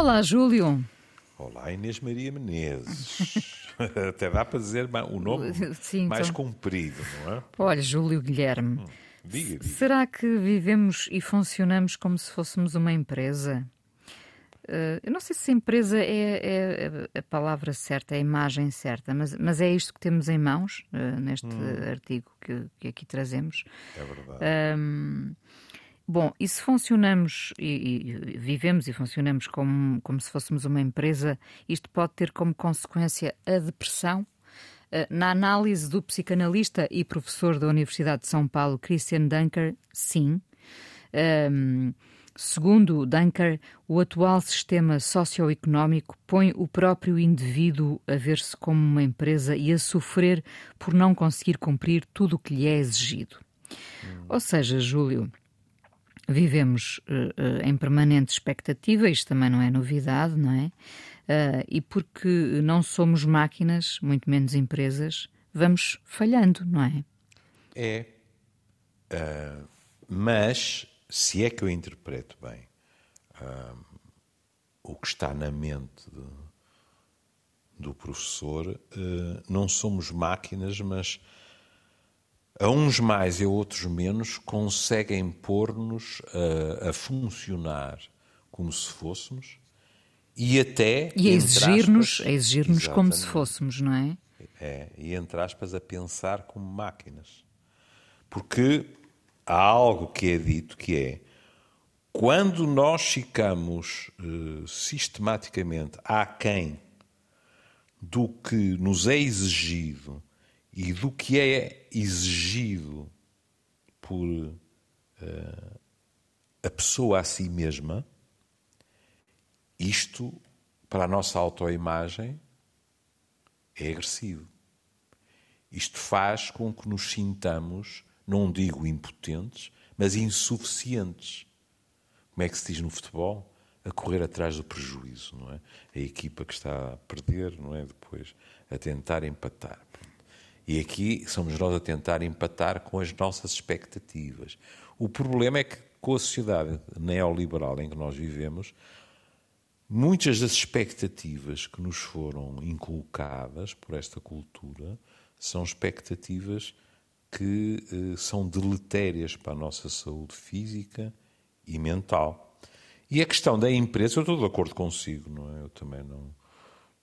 Olá, Júlio. Olá, Inês Maria Menezes. Até dá para dizer o nome Sim, mais então... comprido, não é? Olha, Júlio Guilherme. Hum, diga, diga. Será que vivemos e funcionamos como se fôssemos uma empresa? Uh, eu não sei se empresa é, é, a palavra certa, é a imagem certa, mas, mas é isto que temos em mãos uh, neste hum. artigo que, que, aqui trazemos. É verdade. Um, Bom, e se funcionamos e, e, vivemos e funcionamos como, como se fôssemos uma empresa, isto pode ter como consequência a depressão? Eh, na análise do psicanalista e professor da Universidade de São Paulo, Christian Dunker, sim. Um, segundo Dunker, o atual sistema socioeconómico põe o próprio indivíduo a ver-se como uma empresa e a sofrer por não conseguir cumprir tudo o que lhe é exigido. Hum. Ou seja, Júlio, vivemos uh, em permanente expectativa, isto também não é novidade, não é? Uh, e porque não somos máquinas, muito menos empresas, vamos falhando, não é? É. Uh, mas, se é que eu interpreto bem o que está na mente de, do professor, não somos máquinas, mas a uns mais e a outros menos, conseguem pôr-nos a, a, funcionar como se fôssemos e até. E a exigir-nos exigir como se fôssemos, não é? É, e entre aspas, a pensar como máquinas. Porque há algo que é dito que é quando nós ficamos uh, sistematicamente aquém do que nos é exigido e do que é exigido por uh, a pessoa a si mesma, isto, para a nossa autoimagem, é agressivo. Isto faz com que nos sintamos, não digo impotentes, mas insuficientes. Como é que se diz no futebol? A correr atrás do prejuízo, não é? A equipa que está a perder, não é? Depois a tentar empatar. E aqui somos nós a tentar empatar com as nossas expectativas. O problema é que, com a sociedade neoliberal em que nós vivemos, muitas das expectativas que nos foram inculcadas por esta cultura são expectativas que eh, são deletérias para a nossa saúde física e mental. E a questão da empresa, eu estou de acordo consigo, não é? Eu também não,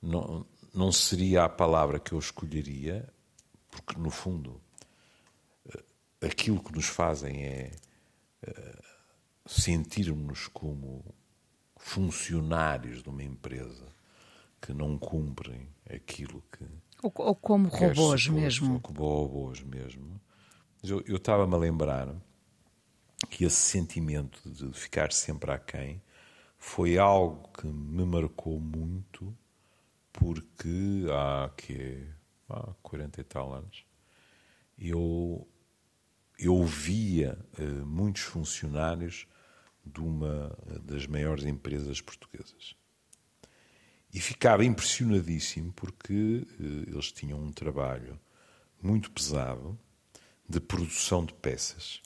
não, não seria a palavra que eu escolheria, porque no fundo eh, aquilo que nos fazem é eh, sentirmos como funcionários de uma empresa que não cumprem aquilo que. Ou, ou como robôs mesmo. Ou como robôs mesmo. Eu, eu estava-me a lembrar que esse sentimento de ficar sempre aquém foi algo que me marcou muito, porque há que há 40 e tal anos, eu, eu via uh, muitos funcionários de uma das maiores empresas portuguesas. E ficava impressionadíssimo porque uh, eles tinham um trabalho muito pesado de produção de peças.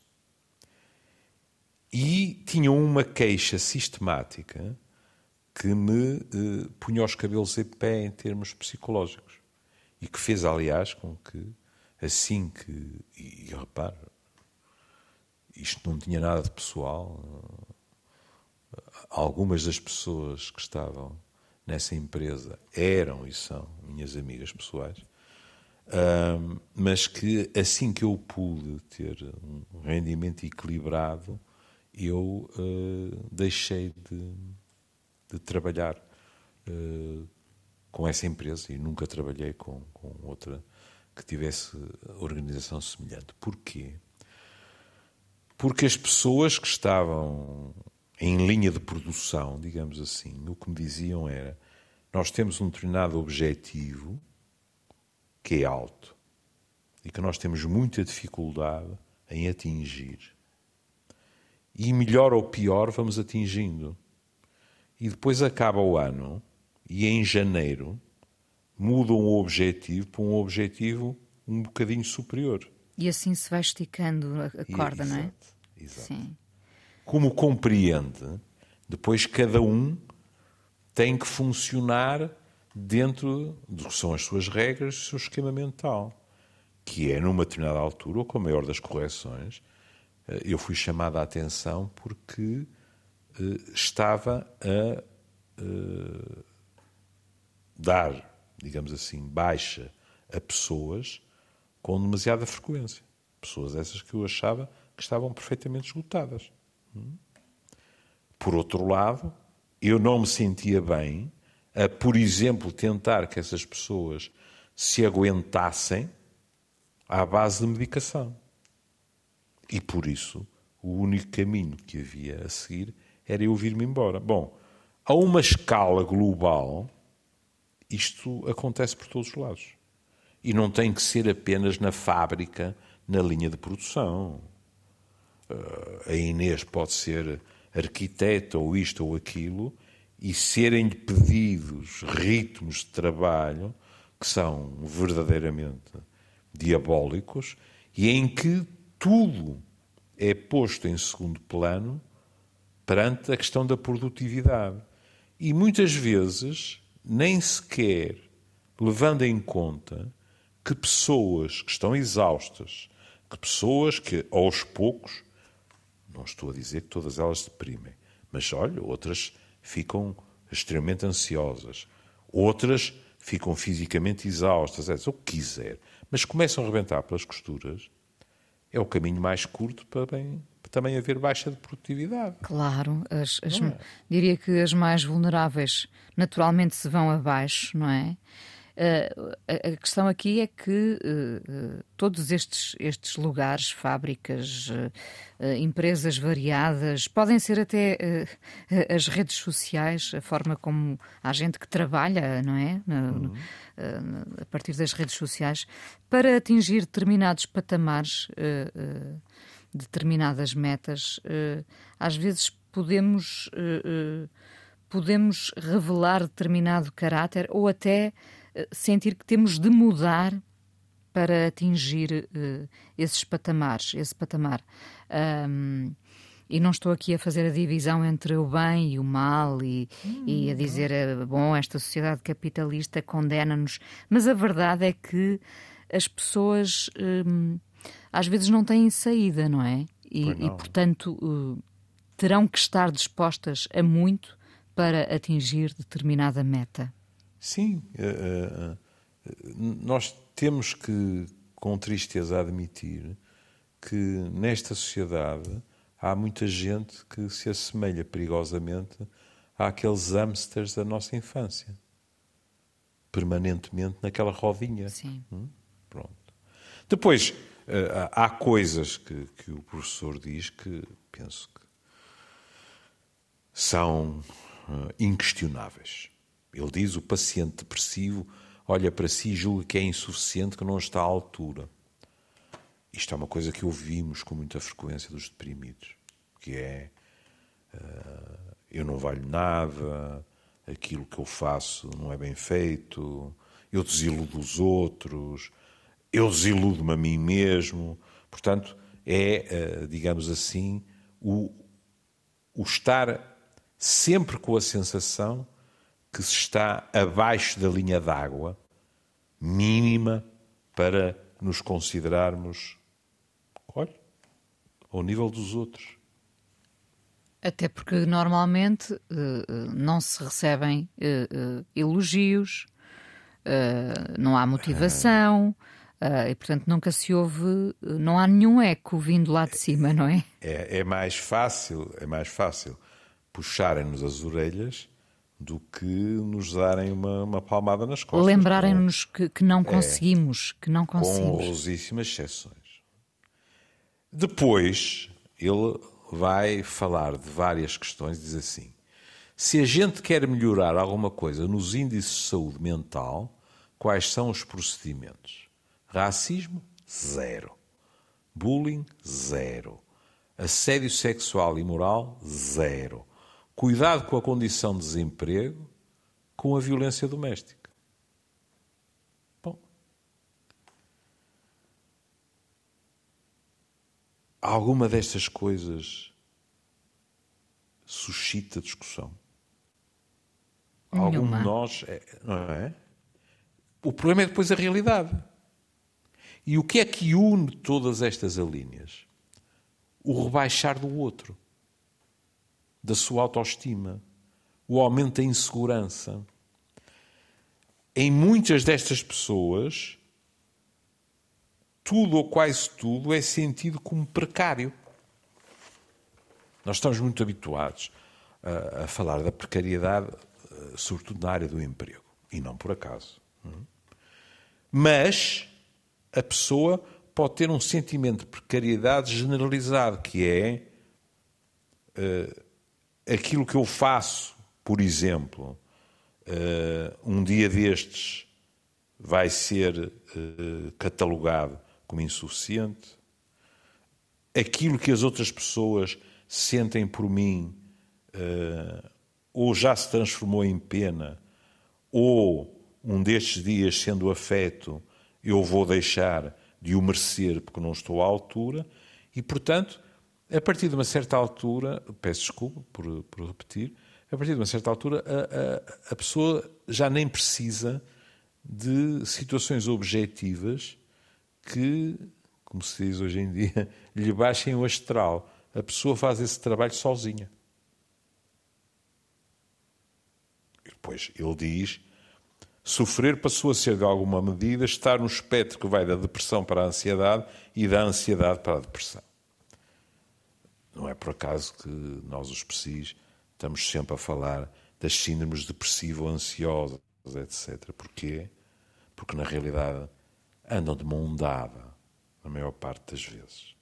E tinham uma queixa sistemática que me uh, punha os cabelos em pé em termos psicológicos e que fez, aliás, com que assim que. E, e repare, isto não tinha nada de pessoal. Algumas das pessoas que estavam nessa empresa eram e são minhas amigas pessoais, mas que assim que eu pude ter um rendimento equilibrado, eu uh, deixei de, de trabalhar uh, com essa empresa e nunca trabalhei com, com outra que tivesse organização semelhante. Porquê? Porque as pessoas que estavam em linha de produção, digamos assim, o que me diziam era: nós temos um determinado objetivo que é alto e que nós temos muita dificuldade em atingir. E melhor ou pior vamos atingindo. E depois acaba o ano e em janeiro mudam o objetivo para um objetivo um bocadinho superior. E assim se vai esticando a corda, e, não é? Exato. Sim. Como compreende, depois cada um tem que funcionar dentro do que são as suas regras, o seu esquema mental, que é, numa determinada altura, ou com a maior das correções, eh, eu fui chamado a atenção porque eh, estava a eh, dar, digamos assim, baixa a pessoas com demasiada frequência. Pessoas essas que eu achava que estavam perfeitamente esgotadas. Hum? Por outro lado, eu não me sentia bem a, por exemplo, tentar que essas pessoas se aguentassem à base de medicação. E por isso, o único caminho que havia a seguir era eu vir-me embora. Bom, a uma escala global, isto acontece por todos os lados. E não tem que ser apenas na fábrica, na linha de produção. Eh, a Inês pode ser arquiteta ou isto ou aquilo e serem-lhe pedidos ritmos de trabalho que são verdadeiramente diabólicos e em que tudo é posto em segundo plano perante a questão da produtividade. E muitas vezes nem sequer levando em conta que pessoas que estão exaustas, que pessoas que aos poucos, não estou a dizer que todas elas deprimem, mas olha, outras ficam extremamente ansiosas, outras ficam fisicamente exaustas, é o que quiser, mas começam a rebentar pelas costuras, é o caminho mais curto para, bem, também haver baixa de produtividade. Claro, as, as, é? diria que as mais vulneráveis naturalmente se vão abaixo, não é? Uh, a questão aqui é que uh, todos estes, estes lugares, fábricas, uh, empresas variadas, podem ser até as redes sociais, a forma como há gente que trabalha, não é? Uhum. a partir das redes sociais, para atingir determinados patamares, determinadas metas, às vezes podemos, podemos revelar determinado caráter ou até sentir que temos de mudar para atingir esses patamares, esse patamar. Um, e não estou aqui a fazer a divisão entre o bem e o mal e, hum, e a dizer, eh, bom, esta sociedade capitalista condena-nos. Mas a verdade é que as pessoas um, às vezes não têm saída, não é? E, não. e portanto, uh, terão que estar dispostas a muito para atingir determinada meta. Sim, uh, uh, nós temos que, com tristeza, admitir que nesta sociedade há muita gente que se assemelha perigosamente àqueles hamsters da nossa infância. Permanentemente naquela rodinha. Sim. Hum? Pronto. Depois, há coisas que, que o professor diz que penso que são inquestionáveis. Ele diz: o paciente depressivo olha para si e julga que é insuficiente, que não está à altura. Isto é uma coisa que ouvimos com muita frequência dos deprimidos, que é uh, eu não valho nada, aquilo que eu faço não é bem feito, eu desiludo os outros, eu desiludo-me a mim mesmo. Portanto, é, uh, digamos assim, o, o estar sempre com a sensação que se está abaixo da linha d'água mínima para nos considerarmos, olha, ao nível dos outros. Até porque normalmente uh, não se recebem elogios, não há motivação. E portanto nunca se ouve, não há nenhum eco vindo lá de cima, não é? É, é mais fácil, é mais fácil puxarem-nos as orelhas do que nos darem uma, uma palmada nas costas. Lembrarem-nos que, que, não é. conseguimos, é, que não conseguimos. Com honrosíssimas exceções. Depois, ele vai falar de várias questões, diz assim: se a gente quer melhorar alguma coisa nos índices de saúde mental, quais são os procedimentos? Racismo? Zero. Bullying? Zero. Assédio sexual e moral? Zero cuidado com a condição de desemprego, com a violência doméstica. Bom. Alguma destas coisas suscita discussão? Algum de nós, é, não é? O problema é depois a realidade. E o que é que une todas estas alíneas? O rebaixar do outro, da sua autoestima, o aumento da insegurança. Em muitas destas pessoas, tudo ou quase tudo é sentido como precário. Nós estamos muito habituados a, a falar da precariedade, eh, sobretudo na área do emprego, e não por acaso. Hum? Mas a pessoa pode ter um sentimento de precariedade generalizado, que é uh, aquilo que eu faço, por exemplo, uh, um dia destes vai ser uh, catalogado como insuficiente, aquilo que as outras pessoas sentem por mim ou já se transformou em pena, ou um destes dias, sendo afeto, eu vou deixar de o merecer porque não estou à altura, e, portanto, a partir de uma certa altura, peço desculpa por, por repetir, a partir de uma certa altura, a, a, a, pessoa já nem precisa de situações objetivas que, como se diz hoje em dia, lhe baixem o astral. A pessoa faz esse trabalho sozinha. E depois ele diz Sofrer passou a ser, de alguma medida, estar no espectro que vai da depressão para a ansiedade e da ansiedade para a depressão. Não é por acaso que nós, os psis, estamos sempre a falar das síndromes depressivo-ansiosas, etc. Porquê? Porque, na realidade, andam de mão dada, na maior parte das vezes.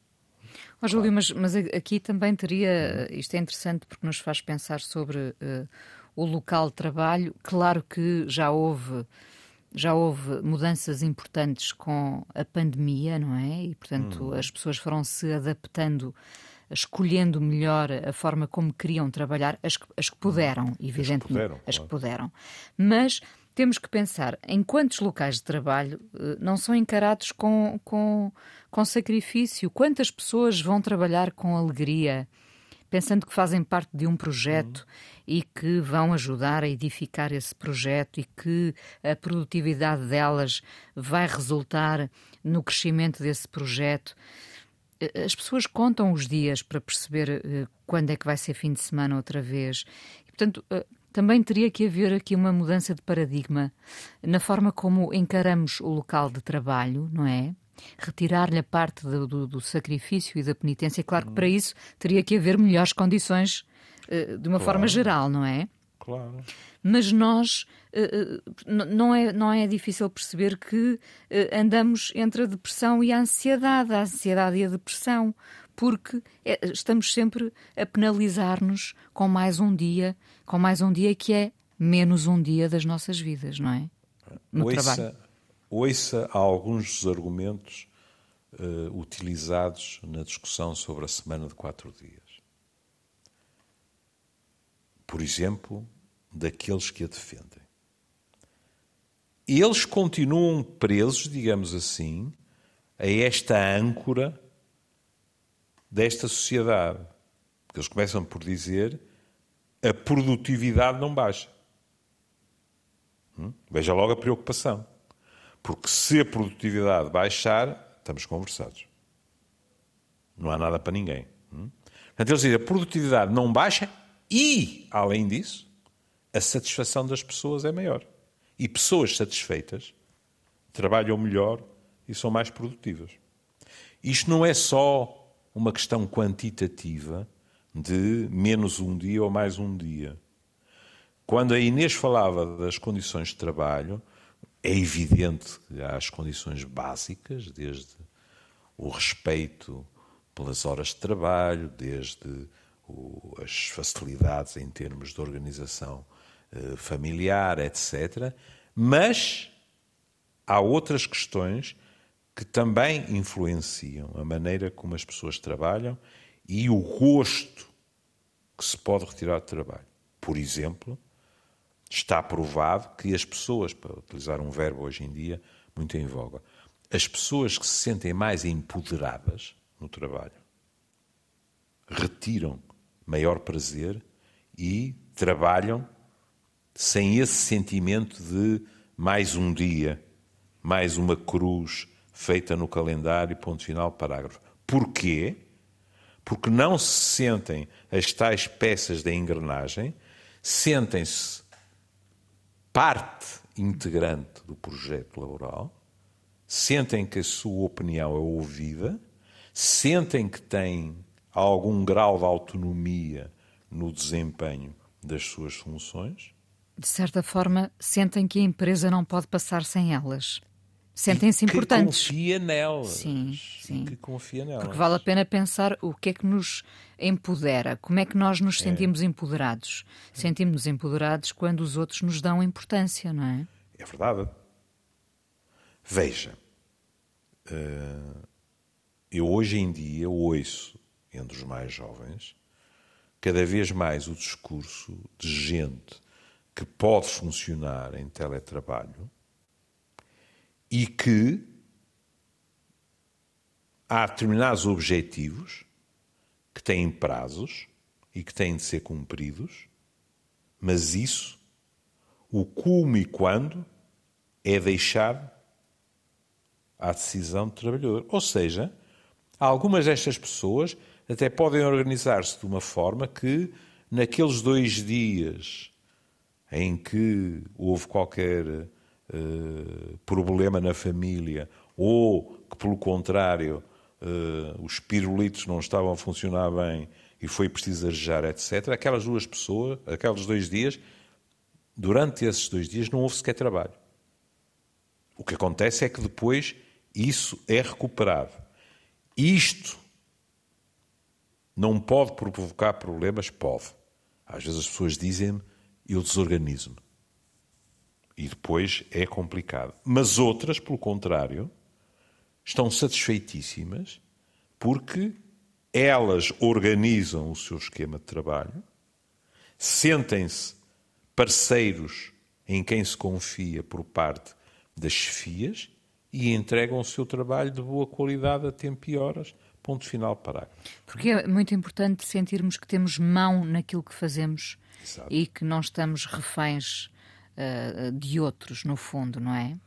Oh, Júlio, mas, mas aqui também teria. Isto é interessante porque nos faz pensar sobre. Uh, o local de trabalho. Claro que já houve já houve mudanças importantes com a pandemia, não é? E, portanto, hum. as pessoas foram se adaptando, escolhendo melhor a forma como queriam trabalhar, as que, as que puderam, evidentemente. As que puderam. As que puderam. Mas temos que pensar em quantos locais de trabalho eh, não são encarados com, com, com sacrifício, quantas pessoas vão trabalhar com alegria pensando que fazem parte de um projeto uhum. e que vão ajudar a edificar esse projeto e que a produtividade delas vai resultar no crescimento desse projeto. Eh, as pessoas contam os dias para perceber eh, quando é que vai ser fim de semana outra vez. E, portanto, eh, também teria que haver aqui uma mudança de paradigma na forma como encaramos o local de trabalho, não é? Retirar-lhe a parte do, do, do, sacrifício e da penitência. Claro que para uhum. isso teria que haver melhores condições uh, de uma claro. forma geral, não é? Claro. Mas nós uh, não, é, não é difícil perceber que andamos entre a depressão e a ansiedade, a ansiedade e a depressão, porque estamos sempre a penalizar-nos com mais um dia, com mais um dia que é menos um dia das nossas vidas, não é? No ouça, trabalho ouça alguns dos argumentos uh, utilizados na discussão sobre a semana de quatro dias. Por exemplo, daqueles que a defendem. Eles continuam presos, digamos assim, a esta âncora desta sociedade. Porque eles começam por dizer a produtividade não baixa. Hum? Veja logo a preocupação. Porque se a produtividade baixar, estamos conversados. Não há nada para ninguém. Hum? Portanto, eles dizem, a produtividade não baixa e, além disso, a satisfação das pessoas é maior. E pessoas satisfeitas trabalham melhor e são mais produtivas. Isto não é só uma questão quantitativa de menos um dia ou mais um dia. Quando a Inês falava das condições de trabalho, é evidente que há as condições básicas, desde o respeito pelas horas de trabalho, desde o, as facilidades em termos de organização eh, familiar, etc. Mas há outras questões que também influenciam a maneira como as pessoas trabalham e o gosto que se pode retirar do trabalho. Por exemplo, Está provado que as pessoas, para utilizar um verbo hoje em dia muito em voga, as pessoas que se sentem mais empoderadas no trabalho retiram maior prazer e trabalham sem esse sentimento de mais um dia, mais uma cruz feita no calendário, ponto final, parágrafo. Porquê? Porque não se sentem as tais peças da engrenagem, sentem-se parte integrante do projeto laboral, sentem que a sua opinião é ouvida, sentem que têm algum grau de autonomia no desempenho das suas funções. De certa forma, sentem que a empresa não pode passar sem elas. Sentem-se importantes. Que confia nelas. Sim, sim. Que confia nelas. Porque vale a pena pensar o que é que nos empodera, como é que nós nos é. sentimos é. empoderados. Sentimos-nos empoderados quando os outros nos dão importância, não é? É verdade. Veja, eh, eu hoje em dia ouço entre os mais jovens cada vez mais o discurso de gente que pode funcionar em teletrabalho e que há determinados objetivos que têm prazos e que têm de ser cumpridos, mas isso, o como e quando, é deixar à decisão do trabalhador. Ou seja, algumas destas pessoas até podem organizar-se de uma forma que, naqueles dois dias em que houve qualquer uh, problema na família, ou que, pelo contrário, uh, os pirulitos não estavam a funcionar bem e foi preciso arejar, etc., aquelas duas pessoas, aqueles dois dias, durante esses dois dias não houve sequer trabalho. O que acontece é que depois isso é recuperado. Isto não pode provocar problemas? Pode. Às vezes as pessoas dizem-me, eu desorganizo-me. E depois é complicado. Mas outras, pelo contrário, estão satisfeitíssimas porque elas organizam o seu esquema de trabalho, sentem-se parceiros em quem se confia por parte das chefias e entregam o seu trabalho de boa qualidade a tempo e horas. Ponto final, parágrafo. Porque é muito importante sentirmos que temos mão naquilo que fazemos Exato. e que não estamos reféns uh, de outros, no fundo, não é?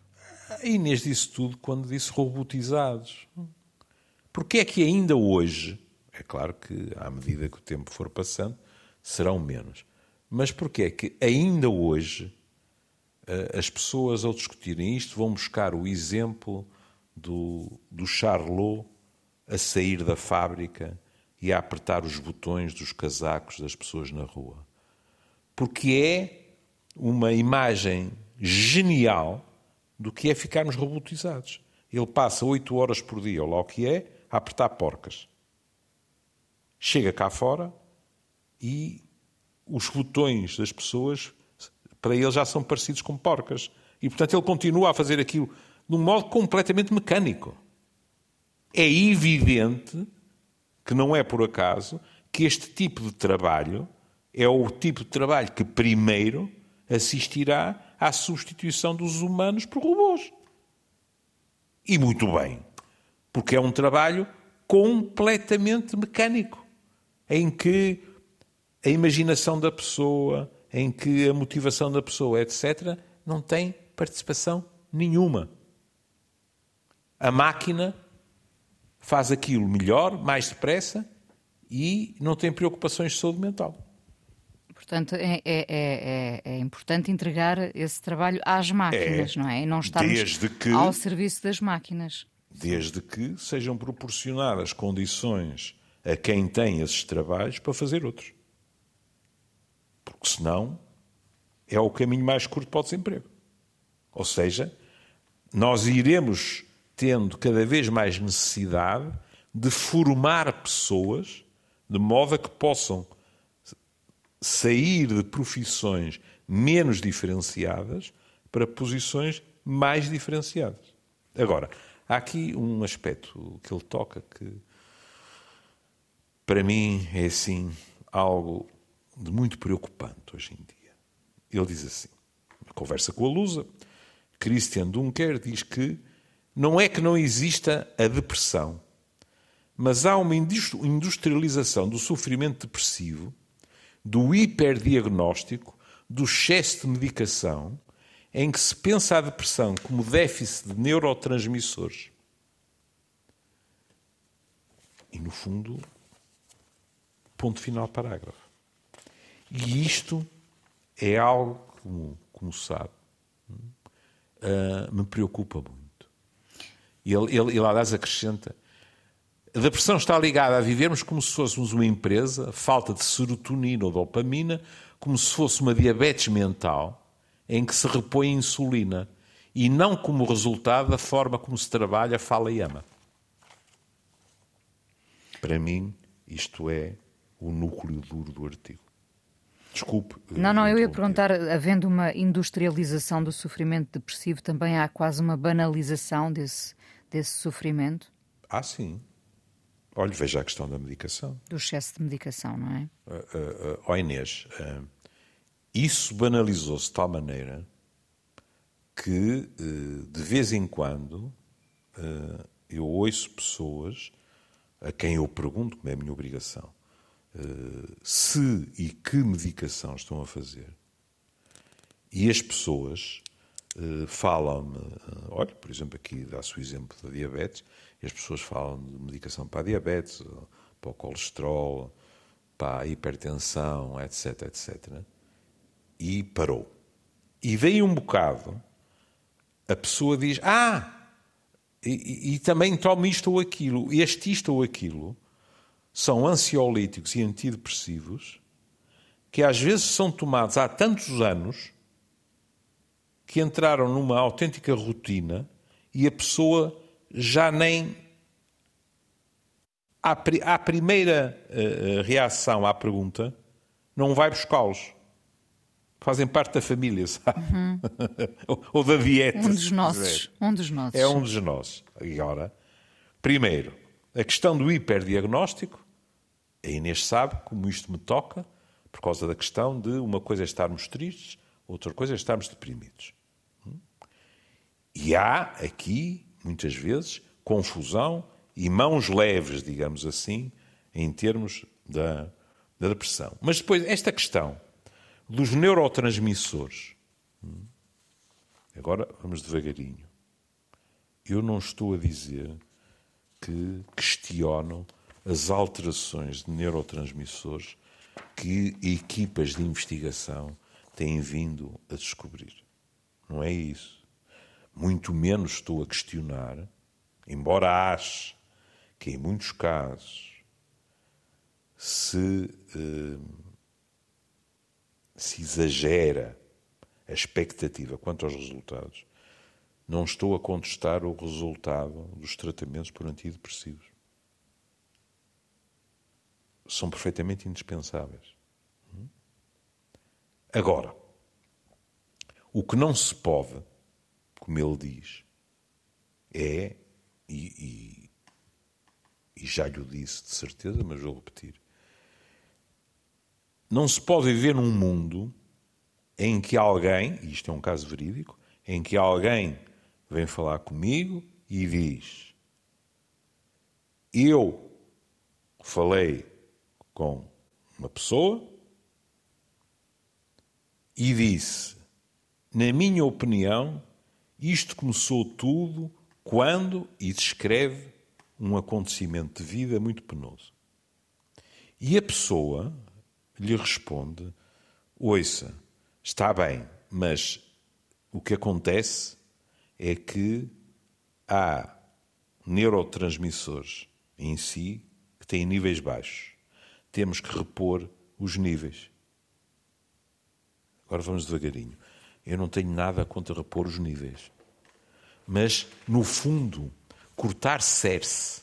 A Inês disse tudo quando disse robotizados. Porque é que ainda hoje, é claro que à medida que o tempo for passando, serão menos, mas porque é que ainda hoje eh, as pessoas, ao discutirem isto, vão buscar o exemplo do, do Charlot a sair da fábrica e a apertar os botões dos casacos das pessoas na rua. Porque é uma imagem genial do que é ficarmos robotizados. Ele passa oito horas por dia, ou lá o que é, a apertar porcas. Chega cá fora e os botões das pessoas para ele já são parecidos com porcas. E, portanto, ele continua a fazer aquilo de um modo completamente mecânico. É evidente que não é por acaso que este tipo de trabalho é o tipo de trabalho que primeiro assistirá à substituição dos humanos por robôs. E muito bem, porque é um trabalho completamente mecânico, em que a imaginação da pessoa, em que a motivação da pessoa, etc., não tem participação nenhuma. A máquina faz aquilo melhor, mais depressa e não tem preocupações de saúde mental. Portanto, é, é, é, é, importante entregar esse trabalho às máquinas, não é? E não estarmos que, ao serviço das máquinas. Desde que sejam proporcionadas condições a quem tem esses trabalhos para fazer outros porque senão é o caminho mais curto para o desemprego. Ou seja, nós iremos tendo cada vez mais necessidade de formar pessoas de modo a que possam sair de profissões menos diferenciadas para posições mais diferenciadas. Agora, há aqui um aspecto que ele toca que, para mim, é assim algo de muito preocupante hoje em dia. Ele diz assim, na conversa com a Lusa, Christian Dunker diz que não é que não exista a depressão, mas há uma industrialização do sofrimento depressivo, do hiperdiagnóstico, do excesso de medicação em que se pensa a depressão como déficit de neurotransmissores. E, no fundo, ponto final parágrafo. E isto é algo, como, como sabe, uh, me preocupa muito. Ele, ele, ele, aliás, acrescenta: a depressão está ligada a vivermos como se fôssemos uma empresa, falta de serotonina ou dopamina, como se fosse uma diabetes mental em que se repõe insulina e não como resultado da forma como se trabalha, fala e ama. Para mim, isto é o núcleo duro do artigo. Desculpe. Não, não, eu ia perguntar, havendo uma industrialização do sofrimento depressivo, também há quase uma banalização desse, desse sofrimento? Ah, sim. Olhe, veja a questão da medicação. Do excesso de medicação, não é? Uh, uh, uh, Inês, uh, isso banalizou-se de tal maneira que, uh, de vez em quando, eu ouço pessoas a quem eu pergunto, como é a minha obrigação, se e que medicação estão a fazer. E as pessoas falam-me, olha, por exemplo, aqui dá-se o exemplo da diabetes, e as pessoas falam de medicação para a diabetes, para o colesterol, para a hipertensão, etc, etc. E parou. E veio um bocado, a pessoa diz, ah, e, e, também tomo isto ou aquilo, este isto ou aquilo, são ansiolíticos e antidepressivos que às vezes são tomados há tantos anos que entraram numa autêntica rotina e a pessoa já nem. À, primeira uh, reação à pergunta, não vai buscá-los. Fazem parte da família, sabe? Uhum. ou, da dieta. Um dos nossos. Um dos nossos. É um dos nossos. Agora, primeiro, a questão do hiperdiagnóstico a Inês sabe como isto me toca, por causa da questão de uma coisa é estarmos tristes, outra coisa é estarmos deprimidos. E há aqui, muitas vezes, confusão e mãos leves, digamos assim, em termos da, da depressão. Mas depois, esta questão dos neurotransmissores. Agora vamos devagarinho. Eu não estou a dizer que questiono as alterações de neurotransmissores que equipas de investigação têm vindo a descobrir. Não é isso. Muito menos estou a questionar, embora ache que em muitos casos se, eh, se exagera a expectativa quanto aos resultados, não estou a contestar o resultado dos tratamentos por antidepressivos são perfeitamente indispensáveis. Agora, o que não se pode, como ele diz, é, e, e, e já lhe o disse de certeza, mas vou repetir, não se pode viver num mundo em que alguém, e isto é um caso verídico, em que alguém vem falar comigo e diz: Eu falei com uma pessoa e disse: Na minha opinião, isto começou tudo quando, e descreve um acontecimento de vida muito penoso. E a pessoa lhe responde: Ouça, está bem, mas o que acontece é que há neurotransmissores em si que têm níveis baixos temos que repor os níveis. Agora vamos devagarinho. Eu não tenho nada contra repor os níveis. Mas, no fundo, cortar cerce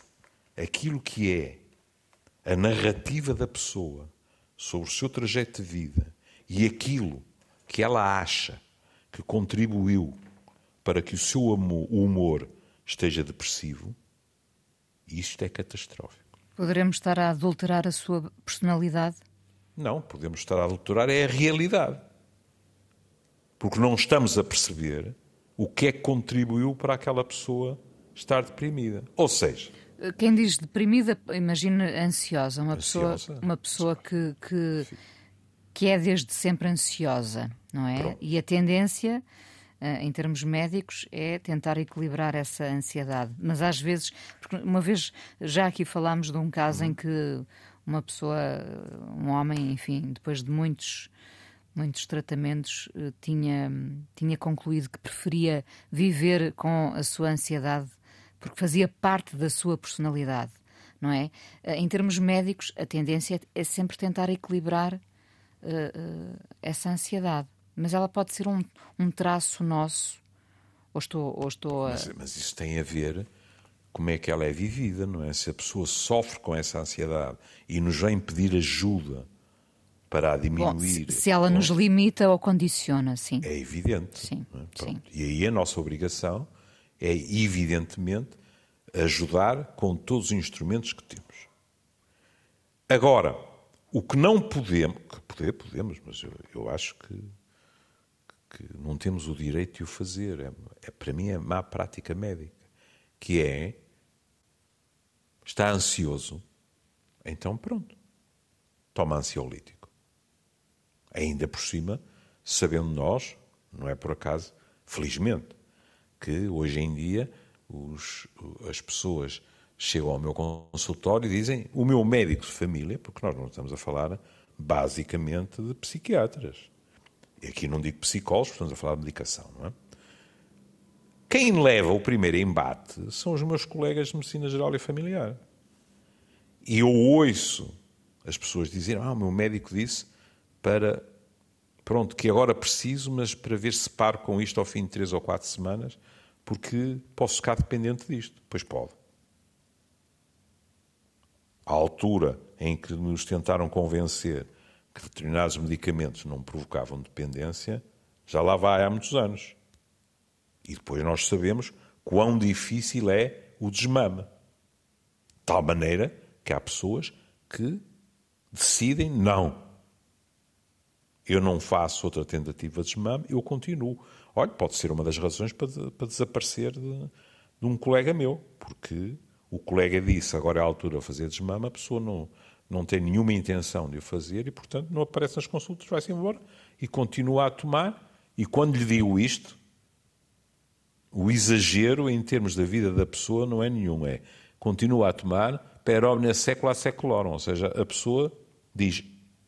aquilo que é a narrativa da pessoa sobre o seu trajeto de vida e aquilo que ela acha que contribuiu para que o seu humor esteja depressivo, isto é catastrófico. Poderemos estar a adulterar a sua personalidade? Não, podemos estar a adulterar é a realidade. Porque não estamos a perceber o que é que contribuiu para aquela pessoa estar deprimida. Ou seja, quem diz deprimida, imagina ansiosa, uma ansiosa, pessoa, uma pessoa que, que, que é desde sempre ansiosa, não é? Pronto. E a tendência, uh, em termos médicos, é tentar equilibrar essa ansiedade. Mas às vezes, uma vez já aqui falámos de um caso uhum. em que uma pessoa, um homem, enfim, depois de muitos muitos tratamentos, uh, tinha, tinha concluído que preferia viver com a sua ansiedade porque fazia parte da sua personalidade, não é? Uh, em termos médicos, a tendência é sempre tentar equilibrar uh, essa ansiedade. Mas ela pode ser um, um traço nosso. Ou estou, ou estou a... mas, mas isso tem a ver como é que ela é vivida, não é? Se a pessoa sofre com essa ansiedade e nos vem pedir ajuda para a diminuir. Bom, se, se, ela nos limita ou condiciona, sim. É evidente. Sim, é? sim. E aí a nossa obrigação é, evidentemente, ajudar com todos os instrumentos que temos. Agora, o que não podemos, que poder, podemos, mas eu, eu acho que, que, não temos o direito de o fazer. É, é, para mim é má prática médica, que é está ansioso, então pronto, toma ansiolítico. Ainda por cima, sabendo nós, não é por acaso, felizmente, que hoje em dia os, as pessoas chegam ao meu consultório e dizem o meu médico de família, porque nós não estamos a falar basicamente de psiquiatras. E aqui não digo psicólogos, estamos a falar de medicação, não é? Quem leva o primeiro embate são os meus colegas de medicina geral e familiar. E eu ouço as pessoas dizerem: Ah, o meu médico disse para. Pronto, que agora preciso, mas para ver se paro com isto ao fim de três ou quatro semanas, porque posso ficar dependente disto. Pois pode à altura em que nos tentaram convencer que determinados medicamentos não provocavam dependência, já lá vai há muitos anos. E depois nós sabemos quão difícil é o desmame. De tal maneira que há pessoas que decidem não. Eu não faço outra tentativa de desmame, eu continuo. Olha, pode ser uma das razões para, para desaparecer de, de um colega meu, porque o colega disse agora é a altura de fazer desmama, a pessoa não, não tem nenhuma intenção de o fazer e, portanto, não aparece nas consultas, vai-se embora e continua a tomar. E quando lhe digo isto, o exagero em termos da vida da pessoa não é nenhum, é continua a tomar per omnia secula seculorum, ou seja, a pessoa diz,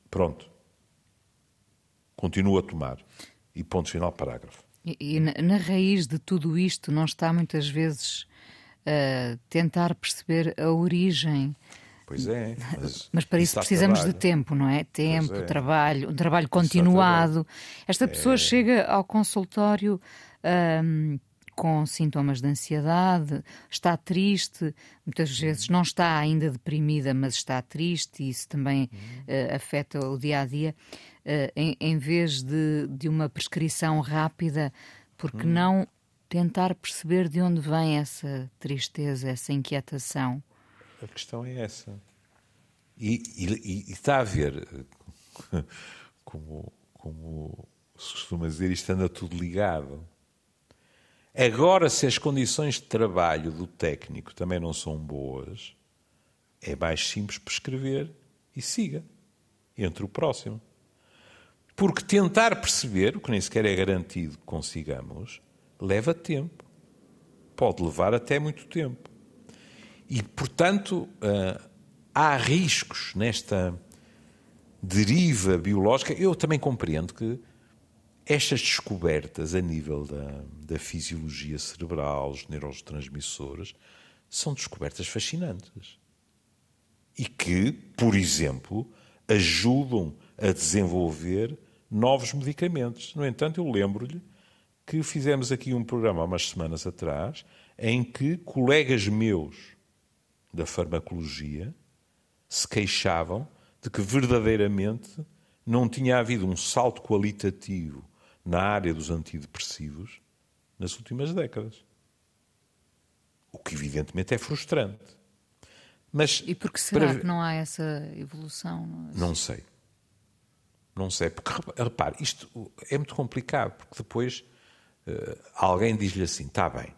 pronto, continua a tomar. E ponto final, parágrafo. E, e na, na raiz de tudo isto não está muitas vezes uh, tentar perceber a origem. Pois é. Mas, mas para isso precisamos trabalho. de tempo, não é? Tempo, é. trabalho, um trabalho continuado. Esta pessoa é. chega ao consultório. Um, com sintomas de ansiedade, está triste, muitas vezes não está ainda deprimida, mas está triste, e isso também uh, afeta o dia a dia, em, em, vez de, de uma prescrição rápida, porque hum. não tentar perceber de onde vem essa tristeza, essa inquietação. A questão é essa. E, e, e está a ver, como, como se costuma dizer, isto anda tudo ligado. Agora, se as condições de trabalho do técnico também não são boas, é mais simples prescrever e siga. Entre o próximo. Porque tentar perceber, o que nem sequer é garantido que consigamos, leva tempo. Pode levar até muito tempo. E, portanto, eh, há riscos nesta deriva biológica. Eu também compreendo que estas descobertas a nível da, da fisiologia cerebral, os neurotransmissores, são descobertas fascinantes. E que, por exemplo, ajudam a desenvolver novos medicamentos. No entanto, eu lembro-lhe que fizemos aqui um programa há umas semanas atrás em que colegas meus da farmacologia se queixavam de que verdadeiramente não tinha havido um salto qualitativo na área dos antidepressivos nas últimas décadas. O que evidentemente é frustrante. Mas e por que será para... que não há essa evolução? Não sei. Não sei, porque repare, isto é muito complicado, porque depois uh, alguém diz-lhe assim: está bem,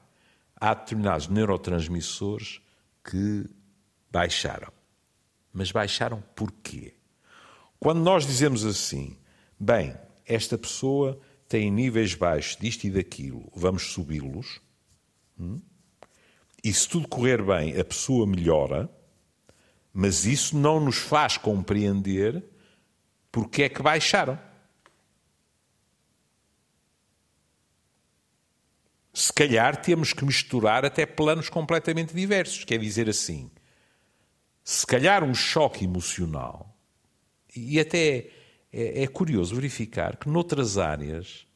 há determinados neurotransmissores que baixaram. Mas baixaram porquê? Quando nós dizemos assim, bem, esta pessoa tem níveis baixos disto e daquilo, vamos subi-los. Hum? E se tudo correr bem, a pessoa melhora, mas isso não nos faz compreender porque é que baixaram. Se calhar temos que misturar até planos completamente diversos. Quer dizer assim, se calhar um choque emocional, e até é, é curioso verificar que noutras áreas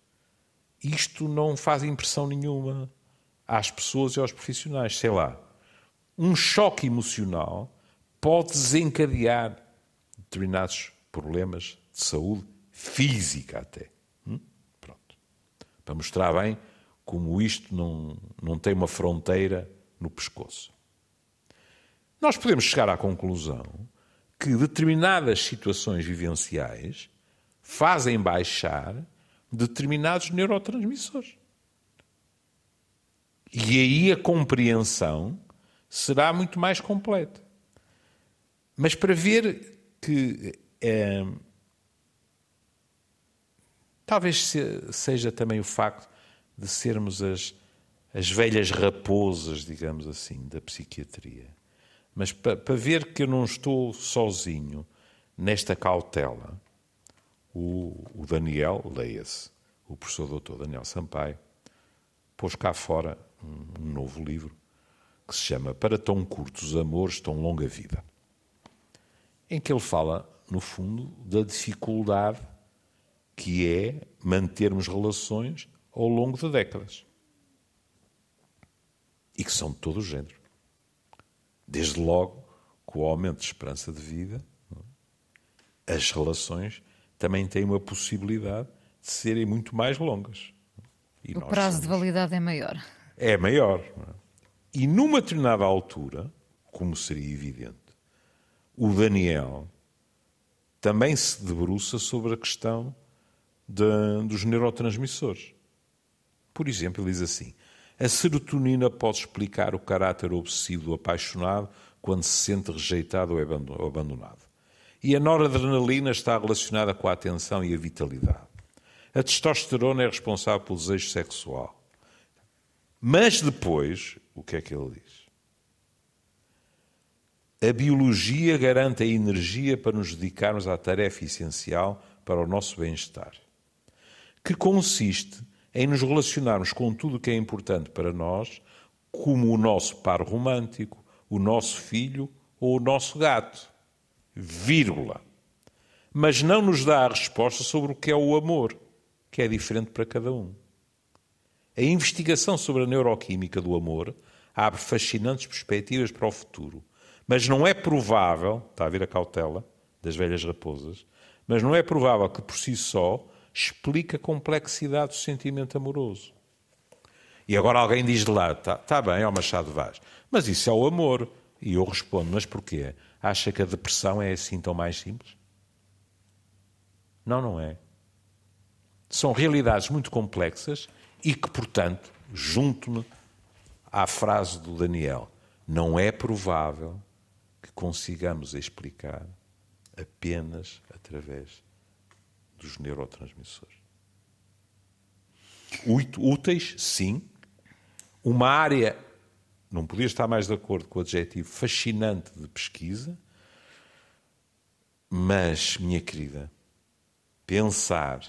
isto não faz impressão nenhuma às pessoas e aos profissionais. Sei lá, um choque emocional pode desencadear determinados problemas de saúde física até. Hum? Pronto. Para mostrar bem como isto não, não tem uma fronteira no pescoço. Nós podemos chegar à conclusão que determinadas situações vivenciais fazem baixar determinados neurotransmissores. E aí a compreensão será muito mais completa. Mas para ver que é, talvez seja também o facto de sermos as, as velhas raposas, digamos assim, da psiquiatria. Mas para, para ver que eu não estou sozinho nesta cautela, o, o Daniel, leia-se, o professor doutor Daniel Sampaio, pôs cá fora um, um novo livro que se chama Para tão curtos amores, tão longa vida, em que ele fala, no fundo, da dificuldade que é mantermos relações ao longo de décadas. E que são de todo o género. Desde logo, com o aumento de esperança de vida, é? as relações também têm uma possibilidade de serem muito mais longas. E o prazo somos... de validade é maior. É maior. É? E numa determinada altura, como seria evidente, o Daniel também se debruça sobre a questão de, dos neurotransmissores. Por exemplo, ele diz assim: a serotonina pode explicar o caráter obsessivo do apaixonado quando se sente rejeitado ou abandonado. E a noradrenalina está relacionada com a atenção e a vitalidade. A testosterona é responsável pelo desejo sexual. Mas depois, o que é que ele diz? A biologia garante a energia para nos dedicarmos à tarefa essencial para o nosso bem-estar, que consiste em nos relacionarmos com tudo o que é importante para nós, como o nosso par romântico, o nosso filho ou o nosso gato. Vírgula. Mas não nos dá a resposta sobre o que é o amor, que é diferente para cada um. A investigação sobre a neuroquímica do amor abre fascinantes perspectivas para o futuro, mas não é provável, está a ver a cautela das velhas raposas, mas não é provável que por si só explica a complexidade do sentimento amoroso. E agora alguém diz de lá, está tá bem, ó Machado Vaz, mas isso é o amor. E eu respondo, mas porquê? Acha que a depressão é assim tão mais simples? Não, não é. São realidades muito complexas e que, portanto, junto-me à frase do Daniel, não é provável consigamos explicar apenas através dos neurotransmissores. Úteis, sim. Uma área, não podia estar mais de acordo com o adjetivo fascinante de pesquisa, mas, minha querida, pensar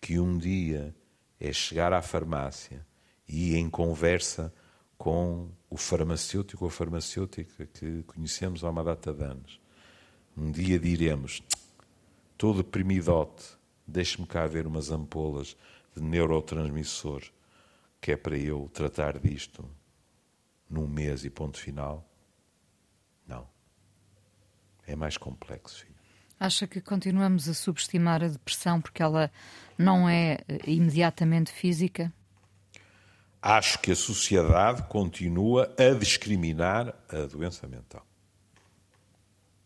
que um dia é chegar à farmácia e em conversa com o farmacêutico ou farmacêutica que conhecemos há uma data de anos, um dia diremos, estou deprimidote, deixe-me cá ver umas ampolas de neurotransmissor, que é para eu tratar disto num mês e ponto final. Não. É mais complexo, filho. Acha que continuamos a subestimar a depressão porque ela não é eh, imediatamente física? Acho que a sociedade continua a discriminar a doença mental.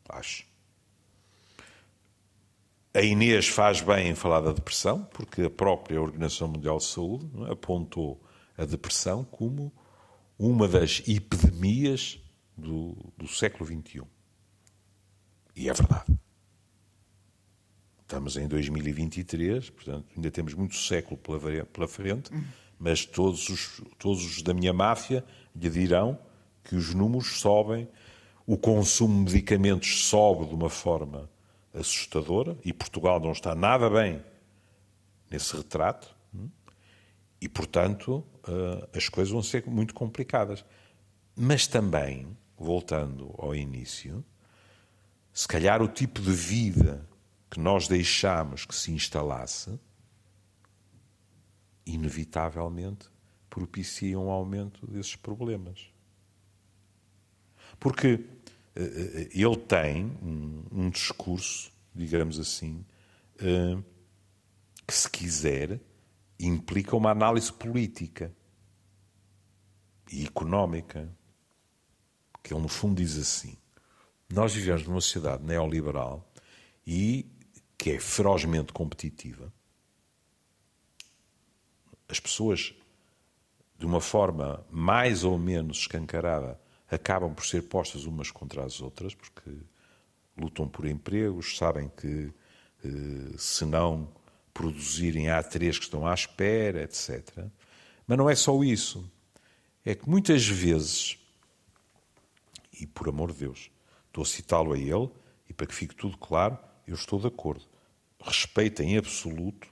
Acho. A Inês faz bem em falar da depressão, porque a própria Organização Mundial de Saúde é, apontou a depressão como uma das epidemias do, do século XXI. E é verdade. Estamos em 2023, portanto, ainda temos muito século pela frente, mas todos os, todos os da minha máfia lhe dirão que os números sobem, o consumo de medicamentos sobe de uma forma assustadora e Portugal não está nada bem nesse retrato e, portanto, eh, as coisas vão ser muito complicadas. Mas também, voltando ao início, se calhar o tipo de vida que nós deixamos que se instalasse, inevitavelmente propicia um aumento desses problemas. Porque eh, eh, ele tem um, um discurso, digamos assim, uh, que, se quiser, implica uma análise política e económica. Que ele, no fundo, diz assim: Nós vivemos numa sociedade neoliberal e que é ferozmente competitiva. As pessoas, de uma forma mais ou menos escancarada, acabam por ser postas umas contra as outras, porque lutam por empregos, sabem que eh, se não produzirem há três que estão à espera, etc. Mas não é só isso. É que muitas vezes, e por amor de Deus, estou a citá-lo a ele, e para que fique tudo claro, eu estou de acordo. Respeito em absoluto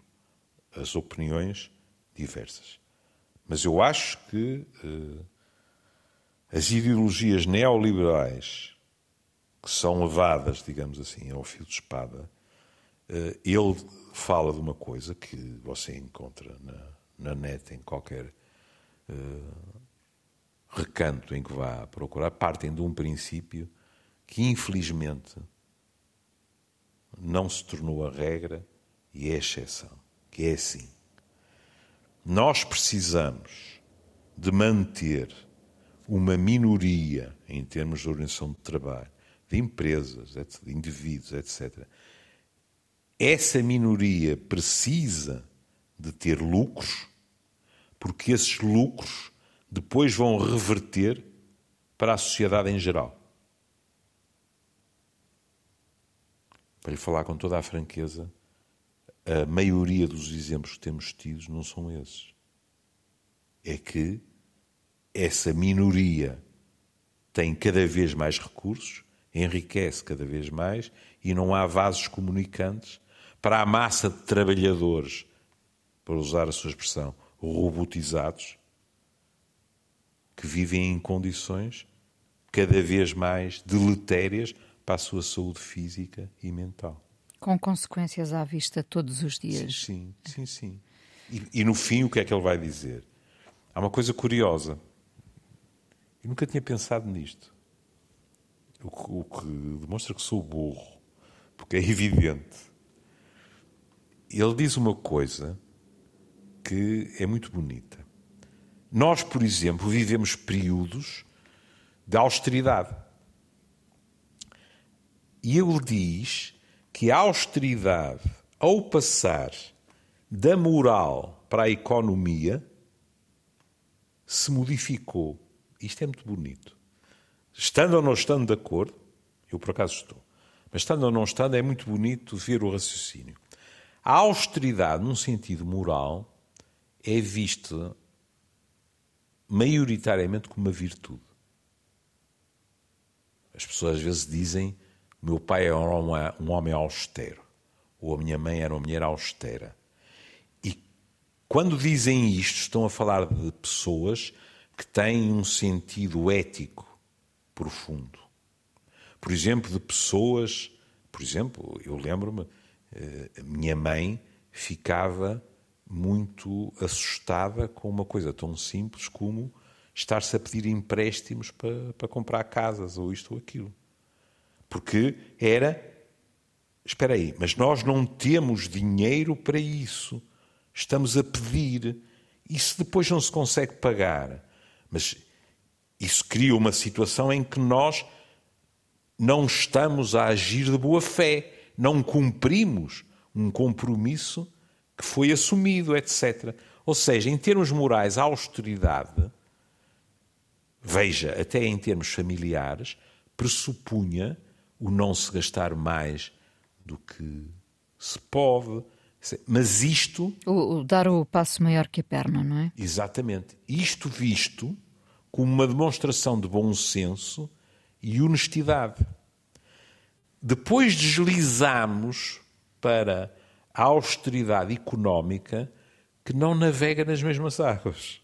as opiniões diversas. Mas eu acho que eh, as ideologias neoliberais que são levadas, digamos assim, ao fio de espada, eh, ele fala de uma coisa que você encontra na, na net, em qualquer uh, recanto em que vá procurar, partem de um princípio que, infelizmente, não se tornou a regra e é a exceção, que é assim. Nós precisamos de manter uma minoria em termos de organização de trabalho, de empresas, de indivíduos, etc. Essa minoria precisa de ter lucros, porque esses lucros depois vão reverter para a sociedade em geral. Para lhe falar com toda a franqueza, a maioria dos exemplos que temos tidos não são esses. É que essa minoria tem cada vez mais recursos, enriquece cada vez mais e não há vasos comunicantes para a massa de trabalhadores, para usar a sua expressão, robotizados, que vivem em condições cada vez mais deletérias para a sua saúde física e mental. Com consequências à vista todos os dias. Sim, sim, sim. sim. E, e no fim, o que é que ele vai dizer? Há uma coisa curiosa. Eu nunca tinha pensado nisto. O que, o que demonstra que sou burro, porque é evidente. Ele diz uma coisa que é muito bonita. Nós, por exemplo, vivemos períodos de austeridade. E ele diz que a austeridade, ao passar da moral para a economia, se modificou isto é muito bonito. Estando ou não estando de acordo, eu por acaso estou, mas estando ou não estando, é muito bonito ver o raciocínio. A austeridade, num sentido moral, é vista maioritariamente como uma virtude. As pessoas às vezes dizem: meu pai é um homem austero, ou a minha mãe era uma mulher austera. E quando dizem isto, estão a falar de pessoas que têm um sentido ético profundo. Por exemplo, de pessoas, por exemplo, eu lembro-me, eh, minha mãe ficava muito assustada com uma coisa tão simples como estar-se a pedir empréstimos para, para comprar casas ou isto ou aquilo. Porque era, espera aí, mas nós não temos dinheiro para isso. Estamos a pedir. E se depois não se consegue pagar, mas isso cria uma situação em que nós não estamos a agir de boa fé, não cumprimos um compromisso que foi assumido, etc. Ou seja, em termos morais, a austeridade, veja, até em termos familiares, pressupunha o não se gastar mais do que se pode. Mas isto. O, o, dar o passo maior que a perna, não é? Exatamente. Isto visto como uma demonstração de bom senso e honestidade. Depois deslizamos para a austeridade económica que não navega nas mesmas águas.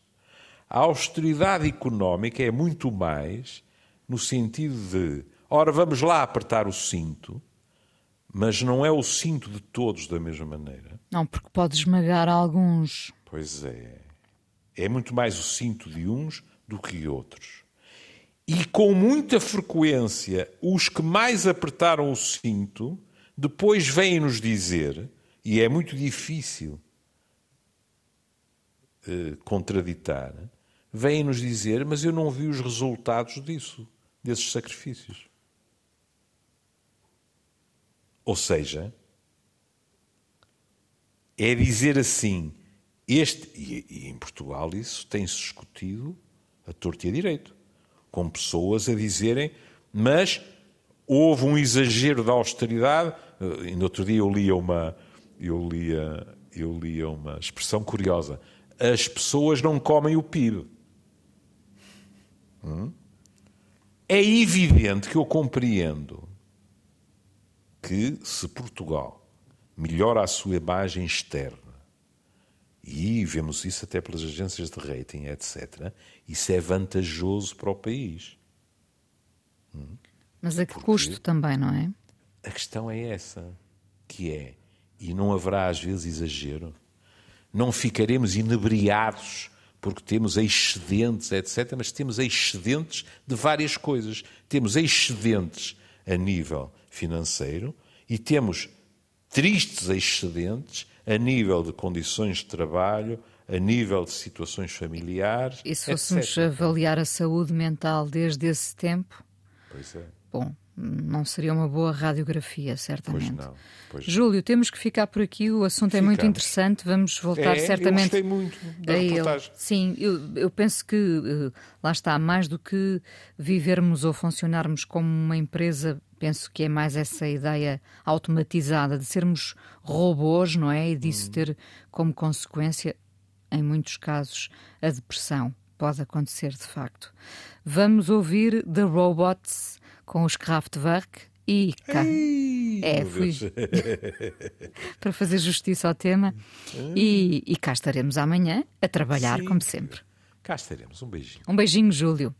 A austeridade económica é muito mais no sentido de, ora, vamos lá apertar o cinto, mas não é o cinto de todos da mesma maneira. Não, porque pode esmagar alguns. Pois é. É muito mais o cinto de uns do que outros. E com muita frequência, os que mais apertaram o cinto depois vêm nos dizer, e é muito difícil eh, contraditar, vêm nos dizer, mas eu não vi os resultados disso, desses sacrifícios. Ou seja, é dizer assim, este, e, e em Portugal isso tem-se discutido a torto e a direito, com pessoas a dizerem, mas houve um exagero da austeridade. E no outro dia eu lia uma, eu lia, eu lia uma expressão curiosa. As pessoas não comem o PIB. Hum? É evidente que eu compreendo que se Portugal melhora a sua imagem externa, e vemos isso até pelas agências de rating, etc., isso é vantajoso para o país. Hum? Mas a que Porque custo também, não é? A questão é essa, que é, e não haverá às vezes exagero, não ficaremos inebriados porque temos excedentes, etc., mas temos excedentes de várias coisas. Temos excedentes a nível financeiro e temos tristes excedentes a nível de condições de trabalho, a nível de situações familiares. E se fôssemos avaliar a saúde mental desde esse tempo? Pois é. Bom, não seria uma boa radiografia, certamente. Pois não. Pois Júlio, não. temos que ficar por aqui, o assunto Ficamos. é muito interessante, vamos voltar é, certamente. Eu gostei muito da reportagem. Ele. Sim, eu, eu penso que uh, lá está, mais do que vivermos ou funcionarmos como uma empresa, penso que é mais essa ideia automatizada de sermos robôs, não é? E disso hum. ter como consequência, em muitos casos, a depressão. Pode acontecer de facto. Vamos ouvir The Robots com os Kraftwerk e cá. é, fui para fazer justiça ao tema. E, e cá estaremos amanhã a trabalhar, Sim. como sempre. Cá estaremos. Um beijinho. Um beijinho, Júlio.